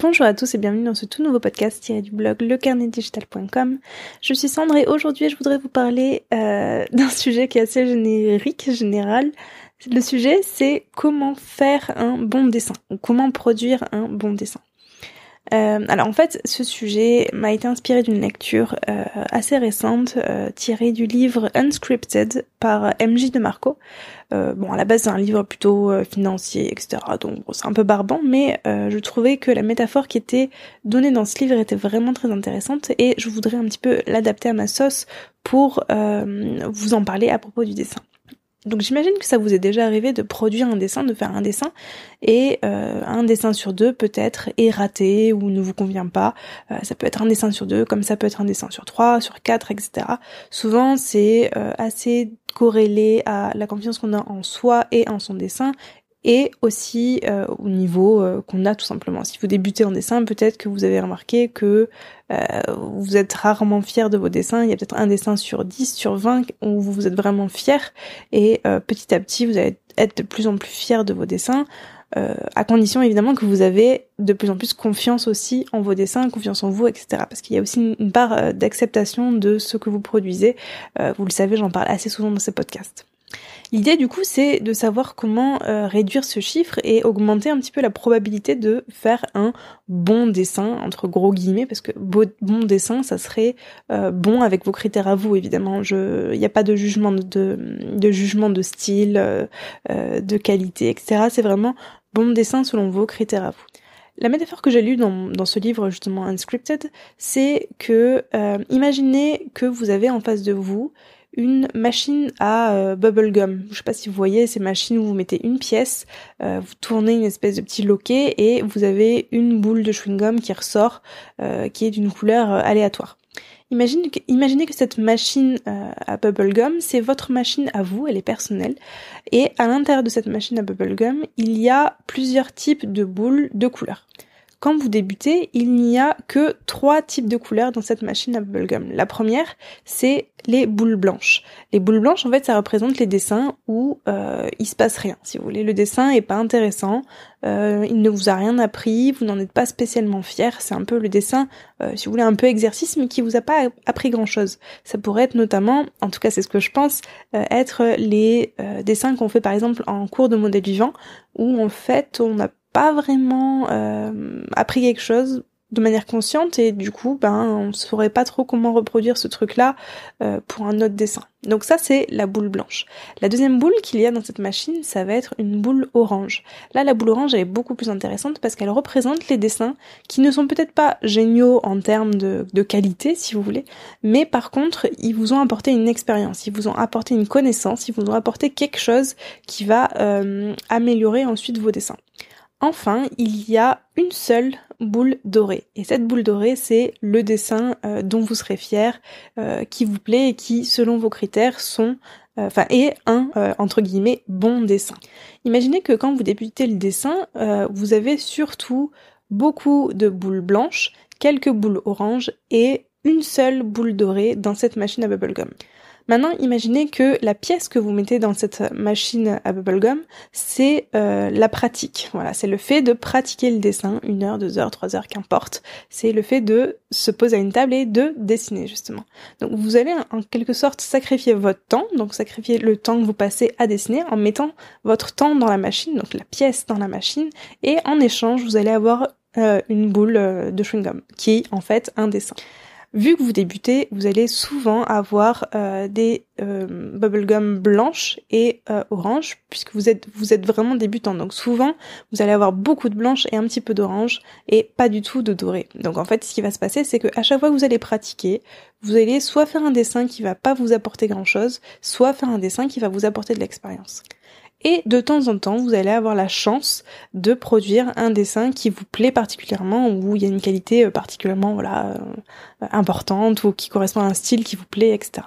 Bonjour à tous et bienvenue dans ce tout nouveau podcast tiré du blog lecarnetdigital.com. Je suis Sandre et aujourd'hui je voudrais vous parler euh, d'un sujet qui est assez générique, général. Le sujet c'est comment faire un bon dessin ou comment produire un bon dessin. Euh, alors en fait, ce sujet m'a été inspiré d'une lecture euh, assez récente euh, tirée du livre Unscripted par MJ de Marco. bon, à la base c'est un livre plutôt financier, etc. Donc c'est un peu barbant, mais je trouvais que la métaphore qui était donnée dans ce livre était vraiment très intéressante et je voudrais un petit peu l'adapter à ma sauce pour vous en parler à propos du dessin. Donc j'imagine que ça vous est déjà arrivé de produire un dessin, de faire un dessin, et euh, un dessin sur deux peut-être est raté ou ne vous convient pas. Euh, ça peut être un dessin sur deux, comme ça peut être un dessin sur trois, sur quatre, etc. Souvent c'est euh, assez corrélé à la confiance qu'on a en soi et en son dessin, et aussi euh, au niveau euh, qu'on a tout simplement. Si vous débutez en dessin, peut-être que vous avez remarqué que euh, vous êtes rarement fier de vos dessins. Il y a peut-être un dessin sur 10, sur 20 où vous êtes vraiment fier et petit à petit vous allez être de plus en plus fier de vos dessins. à condition évidemment que vous avez de plus en plus confiance aussi en vos dessins, confiance en vous, etc. Parce qu'il y a aussi une part d'acceptation de ce que vous produisez. vous le savez, j'en parle assez souvent dans ces podcasts. L'idée du coup c'est de savoir comment euh, réduire ce chiffre et augmenter un petit peu la probabilité de faire un bon dessin entre gros guillemets parce que bon dessin ça serait euh, bon avec vos critères à vous évidemment. Il n'y a pas de jugement de, jugement de style, euh, de qualité, etc. C'est vraiment bon dessin selon vos critères à vous. La métaphore que j'ai lue dans, ce livre justement Unscripted, c'est que imaginez que vous avez en face de vous une machine à euh, bubble gum. Je sais pas si vous voyez ces machines où vous mettez une pièce, euh, vous tournez une espèce de petit loquet et vous avez une boule de chewing gum qui ressort, euh, qui est d'une couleur aléatoire. Imaginez que, cette machine à bubble gum, c'est votre machine à vous, elle est personnelle. Et à l'intérieur de cette machine à bubble gum, il y a plusieurs types de boules de couleurs. Quand vous débutez, il n'y a que trois types de couleurs dans cette machine à bubblegum. La première, c'est les boules blanches. Les boules blanches, en fait, ça représente les dessins où euh, il se passe rien. Si vous voulez, le dessin est pas intéressant, euh, il ne vous a rien appris, vous n'en êtes pas spécialement fier. C'est un peu le dessin, euh, si vous voulez, un peu exercice, mais qui vous a pas appris grand chose. Ça pourrait être notamment, en tout cas, c'est ce que je pense, euh, être les euh, dessins qu'on fait par exemple en cours de modèle vivant, où en fait on n'a pas vraiment euh, appris quelque chose de manière consciente et du coup ben on saurait pas trop comment reproduire ce truc là euh, pour un autre dessin. Donc ça c'est la boule blanche. La deuxième boule qu'il y a dans cette machine ça va être une boule orange. Là la boule orange elle est beaucoup plus intéressante parce qu'elle représente les dessins qui ne sont peut-être pas géniaux en termes de, de qualité si vous voulez, mais par contre ils vous ont apporté une expérience, ils vous ont apporté une connaissance, ils vous ont apporté quelque chose qui va euh, améliorer ensuite vos dessins. Enfin, il y a une seule boule dorée. Et cette boule dorée, c'est le dessin euh, dont vous serez fier, euh, qui vous plaît et qui, selon vos critères, sont, euh, enfin, est un entre guillemets bon dessin. Imaginez que quand vous débutez le dessin, vous avez surtout beaucoup de boules blanches, quelques boules oranges et une seule boule dorée dans cette machine à bubblegum. Maintenant, imaginez que la pièce que vous mettez dans cette machine à bubblegum, c'est euh, la pratique. Voilà, c'est le fait de pratiquer le dessin, une heure, deux heures, trois heures, qu'importe. C'est le fait de se poser à une table et de dessiner, justement. Donc vous allez en quelque sorte sacrifier votre temps, donc sacrifier le temps que vous passez à dessiner en mettant votre temps dans la machine, donc la pièce dans la machine, et en échange, vous allez avoir euh, une boule euh, de chewing-gum, qui est en fait un dessin. Vu que vous débutez, vous allez souvent avoir euh, des euh, bubblegum blanches et euh, oranges, puisque vous êtes vous êtes vraiment débutant. Donc souvent, vous allez avoir beaucoup de blanches et un petit peu d'orange et pas du tout de doré. Donc en fait, ce qui va se passer, c'est que à chaque fois que vous allez pratiquer, vous allez soit faire un dessin qui va pas vous apporter grand chose, soit faire un dessin qui va vous apporter de l'expérience. Et de temps en temps, vous allez avoir la chance de produire un dessin qui vous plaît particulièrement, où il y a une qualité euh, particulièrement voilà importante, ou qui correspond à un style qui vous plaît, etc.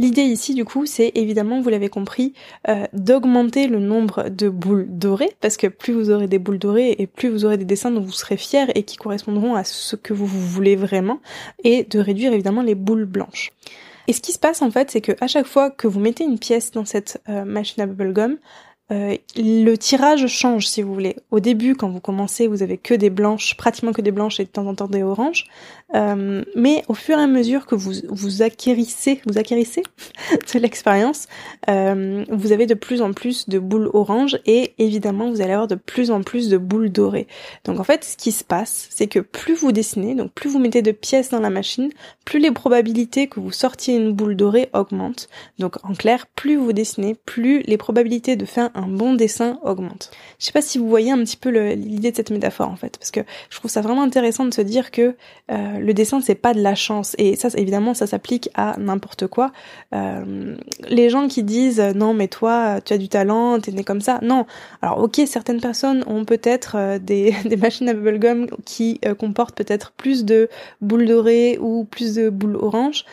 L'idée ici, du coup, c'est évidemment, vous l'avez compris, euh, d'augmenter le nombre de boules dorées, parce que plus vous aurez des boules dorées et plus vous aurez des dessins dont vous serez fiers et qui correspondront à ce que vous voulez vraiment, et de réduire évidemment les boules blanches. Et ce qui se passe en fait, c'est que à chaque fois que vous mettez une pièce dans cette euh, machine à bubblegum, euh, le tirage change si vous voulez. Au début, quand vous commencez, vous avez que des blanches, pratiquement que des blanches et de temps en temps des oranges. Euh, mais au fur et à mesure que vous vous acquérissez, vous acquérissez de l'expérience, euh, vous avez de plus en plus de boules oranges et évidemment vous allez avoir de plus en plus de boules dorées. Donc en fait, ce qui se passe, c'est que plus vous dessinez, donc plus vous mettez de pièces dans la machine, plus les probabilités que vous sortiez une boule dorée augmentent. Donc en clair, plus vous dessinez, plus les probabilités de faire un bon dessin augmentent. Je sais pas si vous voyez un petit peu l'idée de cette métaphore en fait, parce que je trouve ça vraiment intéressant de se dire que euh, le dessin c'est pas de la chance et ça évidemment ça s'applique à n'importe quoi. Euh, les gens qui disent non mais toi tu as du talent, t'es né comme ça, non. Alors ok certaines personnes ont peut-être euh, des, machines à bubblegum qui euh, comportent peut-être plus de boules dorées ou plus de boules oranges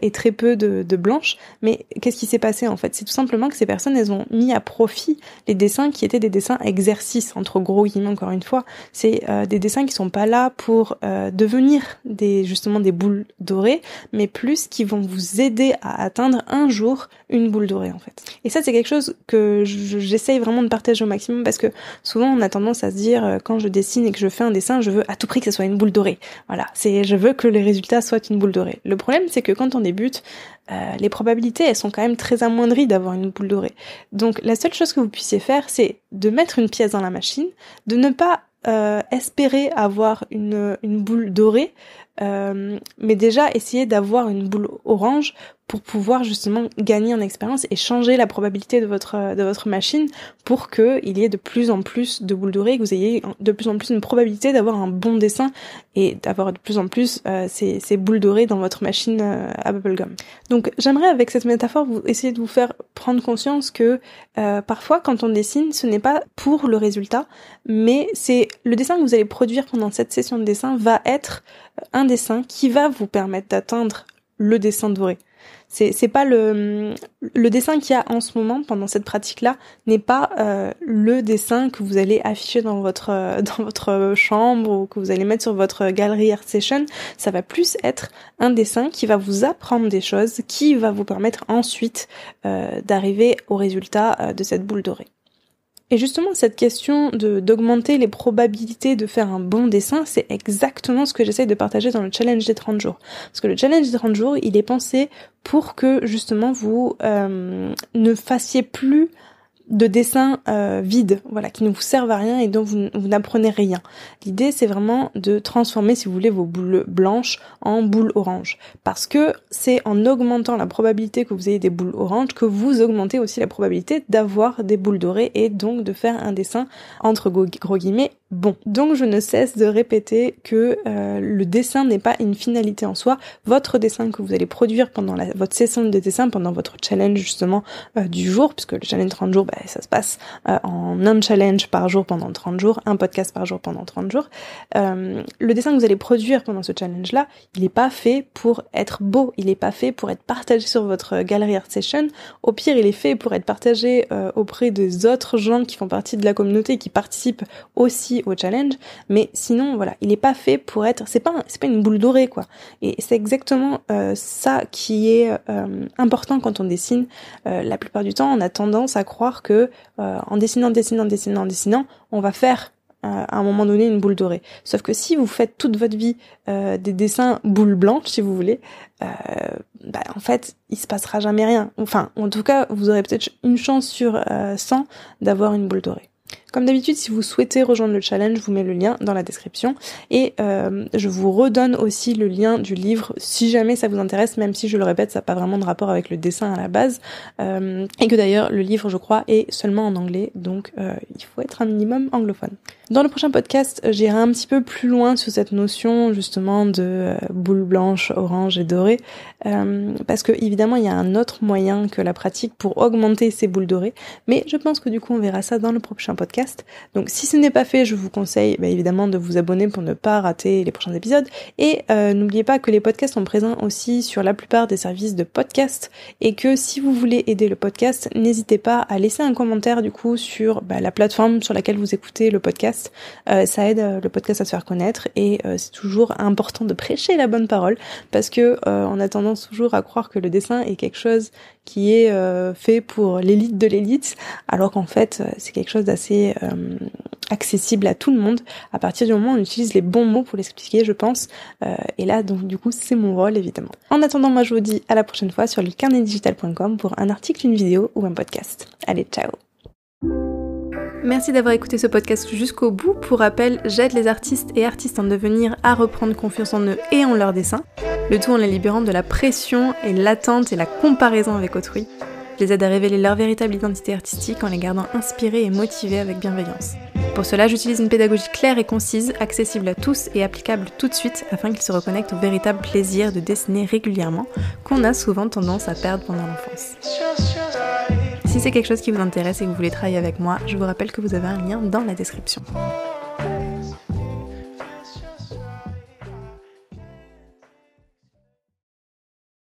et très peu de, de blanches, mais qu'est-ce qui s'est passé en fait? C'est tout simplement que ces personnes elles ont mis à profit les dessins qui étaient des dessins exercices entre gros guillemets encore une fois. C'est des dessins qui sont pas là pour devenir des justement des boules dorées, mais plus qui vont vous aider à atteindre un jour une boule dorée en fait. Et ça c'est quelque chose que j'essaye vraiment de partager au maximum parce que souvent on a tendance à se dire euh, quand je dessine et que je fais un dessin, je veux à tout prix que ce soit une boule dorée. Voilà, c'est je veux que les résultats soient une boule dorée. Le problème c'est que quand on débute, euh, les probabilités elles sont quand même très amoindries d'avoir une boule dorée. Donc la seule chose que vous puissiez faire c'est de mettre une pièce dans la machine, de ne pas euh, espérer avoir une, une boule dorée, euh, mais déjà essayer d'avoir une boule orange pour pouvoir justement gagner en expérience et changer la probabilité de votre de votre machine pour que il y ait de plus en plus de boules dorées, que vous ayez de plus en plus une probabilité d'avoir un bon dessin et d'avoir de plus en plus euh, ces, ces, boules dorées dans votre machine euh, à bubblegum. Donc j'aimerais avec cette métaphore vous essayer de vous faire prendre conscience que euh, parfois quand on dessine, ce n'est pas pour le résultat, mais c'est le dessin que vous allez produire pendant cette session de dessin va être un dessin qui va vous permettre d'atteindre le dessin doré. C'est c'est pas le dessin qu'il y a en ce moment pendant cette pratique là n'est pas euh, le dessin que vous allez afficher dans votre euh, dans votre chambre ou que vous allez mettre sur votre galerie art session. Ça va plus être un dessin qui va vous apprendre des choses, qui va vous permettre ensuite euh, d'arriver au résultat de cette boule dorée. Et justement, cette question d'augmenter les probabilités de faire un bon dessin, c'est exactement ce que j'essaye de partager dans le challenge des 30 jours. Parce que le challenge des 30 jours, il est pensé pour que justement vous euh, ne fassiez plus de dessins euh, vides, voilà, qui ne vous servent à rien et dont vous, n'apprenez rien. L'idée, c'est vraiment de transformer, si vous voulez, vos boules blanches en boules oranges, parce que c'est en augmentant la probabilité que vous ayez des boules oranges que vous augmentez aussi la probabilité d'avoir des boules dorées et donc de faire un dessin entre gros guillemets bon. Donc je ne cesse de répéter que euh, le dessin n'est pas une finalité en soi. Votre dessin que vous allez produire pendant votre session de dessin, pendant votre challenge justement euh, du jour, puisque le challenge 30 jours, bah, ça se passe euh, en un challenge par jour pendant 30 jours, un podcast par jour pendant 30 jours. le dessin que vous allez produire pendant ce challenge-là, il n'est pas fait pour être beau, il n'est pas fait pour être partagé sur votre galerie art session. Au pire, il est fait pour être partagé auprès des autres gens qui font partie de la communauté, qui participent aussi au challenge, mais sinon voilà, il n'est pas fait pour être, c'est pas c'est pas une boule dorée quoi. Et c'est exactement euh, ça qui est euh, important quand on dessine. Euh, la plupart du temps, on a tendance à croire que en dessinant, dessinant, dessinant, dessinant, on va faire à un moment donné une boule dorée. Sauf que si vous faites toute votre vie des dessins boule blanche, si vous voulez, bah, en fait, il se passera jamais rien. Enfin, en tout cas, vous aurez peut-être une chance sur 100 d'avoir une boule dorée. Comme d'habitude, si vous souhaitez rejoindre le challenge, je vous mets le lien dans la description. Et euh, je vous redonne aussi le lien du livre si jamais ça vous intéresse, même si je le répète, ça n'a pas vraiment de rapport avec le dessin à la base. Euh, et que d'ailleurs le livre, je crois, est seulement en anglais, donc euh, il faut être un minimum anglophone. Dans le prochain podcast, j'irai un petit peu plus loin sur cette notion justement de euh, boule blanche, orange et dorée, euh, parce que évidemment il y a un autre moyen que la pratique pour augmenter ces boules dorées, mais je pense que du coup on verra ça dans le prochain podcast. Donc si ce n'est pas fait, je vous conseille bah, évidemment de vous abonner pour ne pas rater les prochains épisodes, et euh, n'oubliez pas que les podcasts sont présents aussi sur la plupart des services de podcast, et que si vous voulez aider le podcast, n'hésitez pas à laisser un commentaire du coup sur bah, la plateforme sur laquelle vous écoutez le podcast. Euh, ça aide euh, le podcast à se faire connaître et euh, c'est toujours important de prêcher la bonne parole parce que on a tendance toujours à croire que le dessin est quelque chose qui est fait pour l'élite de l'élite alors qu'en fait c'est quelque chose d'assez accessible à tout le monde à partir du moment où on utilise les bons mots pour l'expliquer je pense et là donc du coup c'est mon rôle évidemment. En attendant moi je vous dis à la prochaine fois sur le carnetdigital.com pour un article, une vidéo ou un podcast. Allez ciao Merci d'avoir écouté ce podcast jusqu'au bout. Pour rappel, j'aide les artistes et artistes en devenir à reprendre confiance en eux et en leur dessin, le tout en les libérant de la pression et l'attente et la comparaison avec autrui. Les aide à révéler leur véritable identité artistique en les gardant inspirés et motivés avec bienveillance. Pour cela, j'utilise une pédagogie claire et concise, accessible à tous et applicable tout de suite afin qu'ils se reconnectent au véritable plaisir de dessiner régulièrement qu'on a souvent tendance à perdre pendant l'enfance. Si c'est quelque chose qui vous intéresse et que vous voulez travailler avec moi, je vous rappelle que vous avez un lien dans la description.